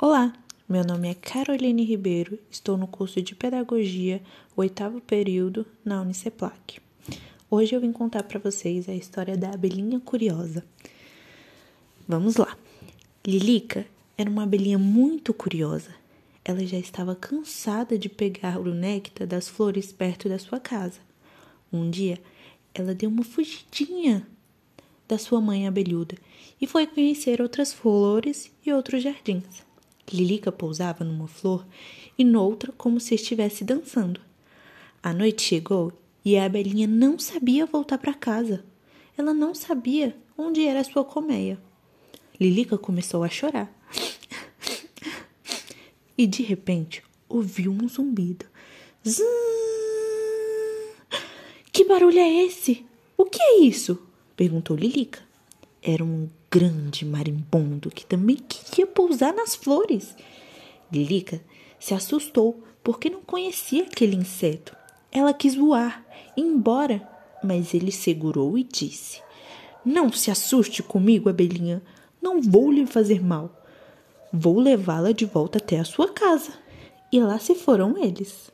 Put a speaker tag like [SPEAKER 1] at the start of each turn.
[SPEAKER 1] Olá, meu nome é Caroline Ribeiro, estou no curso de Pedagogia, oitavo período, na Uniceplac. Hoje eu vim contar para vocês a história da abelhinha curiosa. Vamos lá. Lilica era uma abelhinha muito curiosa. Ela já estava cansada de pegar o néctar das flores perto da sua casa. Um dia, ela deu uma fugidinha da sua mãe abelhuda e foi conhecer outras flores e outros jardins. Lilica pousava numa flor e noutra como se estivesse dançando. A noite chegou e a abelhinha não sabia voltar para casa. Ela não sabia onde era a sua colmeia. Lilica começou a chorar. E de repente ouviu um zumbido. Zzzz! Que barulho é esse? O que é isso? perguntou Lilica. Era um grande marimbondo que também queria pousar nas flores. Lilica se assustou porque não conhecia aquele inseto. Ela quis voar, ir embora, mas ele segurou e disse: Não se assuste comigo, abelhinha. Não vou lhe fazer mal. Vou levá-la de volta até a sua casa. E lá se foram eles.